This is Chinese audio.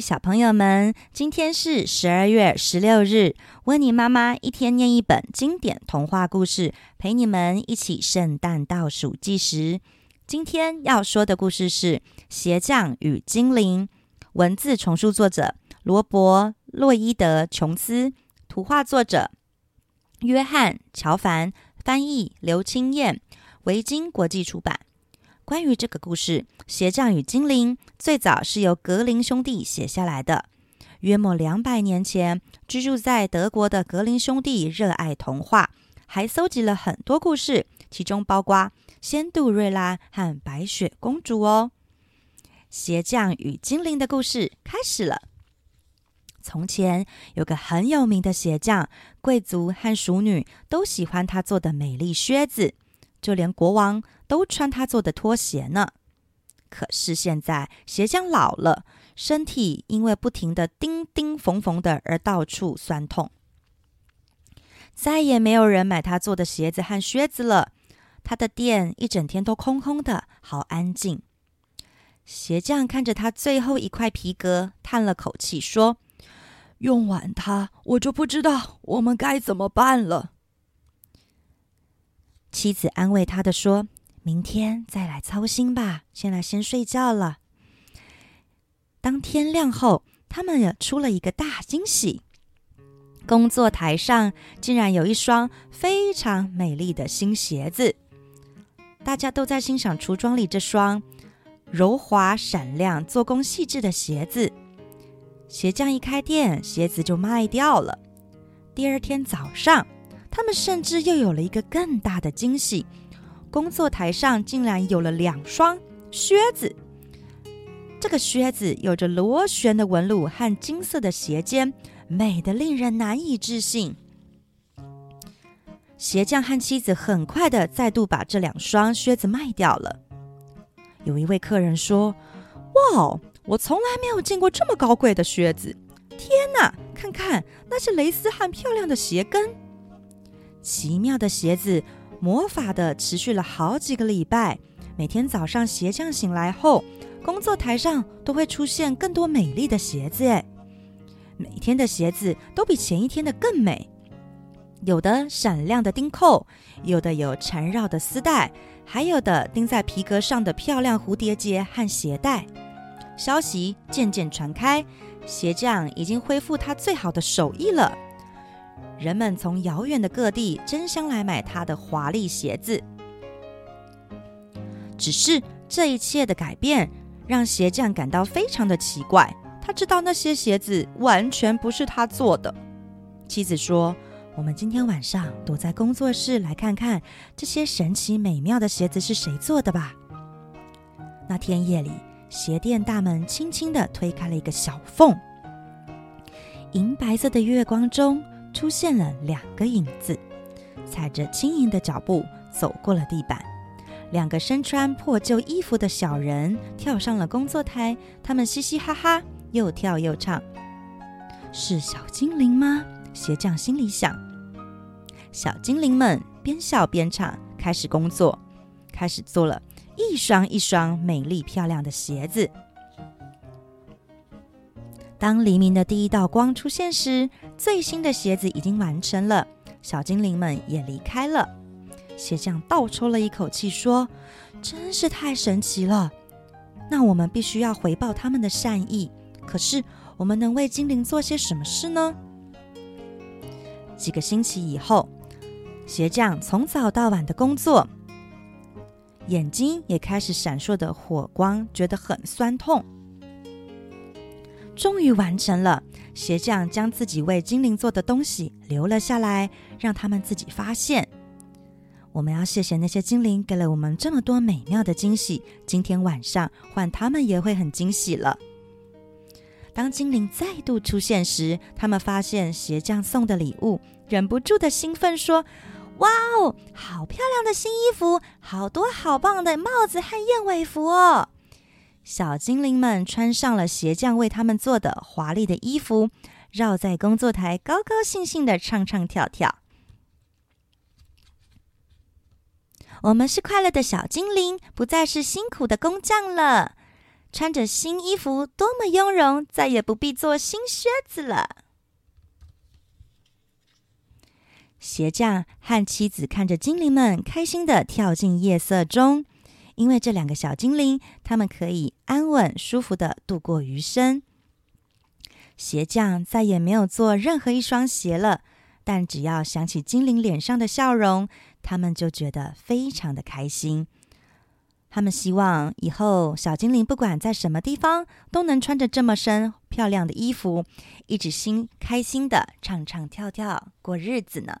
小朋友们，今天是十二月十六日。温妮妈妈一天念一本经典童话故事，陪你们一起圣诞倒数计时。今天要说的故事是《鞋匠与精灵》，文字重述作者罗伯·洛伊德·琼斯，图画作者约翰·乔凡，翻译刘清燕，维京国际出版。关于这个故事，《鞋匠与精灵》最早是由格林兄弟写下来的。约莫两百年前，居住在德国的格林兄弟热爱童话，还搜集了很多故事，其中包括《仙杜瑞拉》和《白雪公主》哦。《鞋匠与精灵》的故事开始了。从前有个很有名的鞋匠，贵族和淑女都喜欢他做的美丽靴子。就连国王都穿他做的拖鞋呢。可是现在鞋匠老了，身体因为不停的钉钉缝缝的而到处酸痛，再也没有人买他做的鞋子和靴子了。他的店一整天都空空的，好安静。鞋匠看着他最后一块皮革，叹了口气说：“用完它，我就不知道我们该怎么办了。”妻子安慰他的说：“明天再来操心吧，现在先睡觉了。”当天亮后，他们也出了一个大惊喜。工作台上竟然有一双非常美丽的新鞋子，大家都在欣赏橱窗里这双柔滑闪亮、做工细致的鞋子。鞋匠一开店，鞋子就卖掉了。第二天早上，他们甚至又有了一个更大的惊喜，工作台上竟然有了两双靴子。这个靴子有着螺旋的纹路和金色的鞋尖，美得令人难以置信。鞋匠和妻子很快的再度把这两双靴子卖掉了。有一位客人说：“哇，我从来没有见过这么高贵的靴子！天哪，看看那些蕾丝和漂亮的鞋跟。”奇妙的鞋子，魔法的持续了好几个礼拜。每天早上，鞋匠醒来后，工作台上都会出现更多美丽的鞋子。哎，每天的鞋子都比前一天的更美，有的闪亮的钉扣，有的有缠绕的丝带，还有的钉在皮革上的漂亮蝴蝶结和鞋带。消息渐渐传开，鞋匠已经恢复他最好的手艺了。人们从遥远的各地争相来买他的华丽鞋子。只是这一切的改变让鞋匠感到非常的奇怪。他知道那些鞋子完全不是他做的。妻子说：“我们今天晚上躲在工作室来看看这些神奇美妙的鞋子是谁做的吧。”那天夜里，鞋店大门轻轻地推开了一个小缝，银白色的月光中。出现了两个影子，踩着轻盈的脚步走过了地板。两个身穿破旧衣服的小人跳上了工作台，他们嘻嘻哈哈，又跳又唱。是小精灵吗？鞋匠心里想。小精灵们边笑边唱，开始工作，开始做了一双一双美丽漂亮的鞋子。当黎明的第一道光出现时，最新的鞋子已经完成了。小精灵们也离开了。鞋匠倒抽了一口气，说：“真是太神奇了！那我们必须要回报他们的善意。可是，我们能为精灵做些什么事呢？”几个星期以后，鞋匠从早到晚的工作，眼睛也开始闪烁的火光，觉得很酸痛。终于完成了，鞋匠将自己为精灵做的东西留了下来，让他们自己发现。我们要谢谢那些精灵，给了我们这么多美妙的惊喜。今天晚上换他们也会很惊喜了。当精灵再度出现时，他们发现鞋匠送的礼物，忍不住的兴奋说：“哇哦，好漂亮的新衣服，好多好棒的帽子和燕尾服哦！”小精灵们穿上了鞋匠为他们做的华丽的衣服，绕在工作台，高高兴兴的唱唱跳跳。我们是快乐的小精灵，不再是辛苦的工匠了。穿着新衣服多么雍容，再也不必做新靴子了。鞋匠和妻子看着精灵们开心的跳进夜色中，因为这两个小精灵，他们可以安稳舒服的度过余生。鞋匠再也没有做任何一双鞋了，但只要想起精灵脸上的笑容，他们就觉得非常的开心。他们希望以后小精灵不管在什么地方，都能穿着这么身漂亮的衣服，一直心开心的唱唱跳跳过日子呢。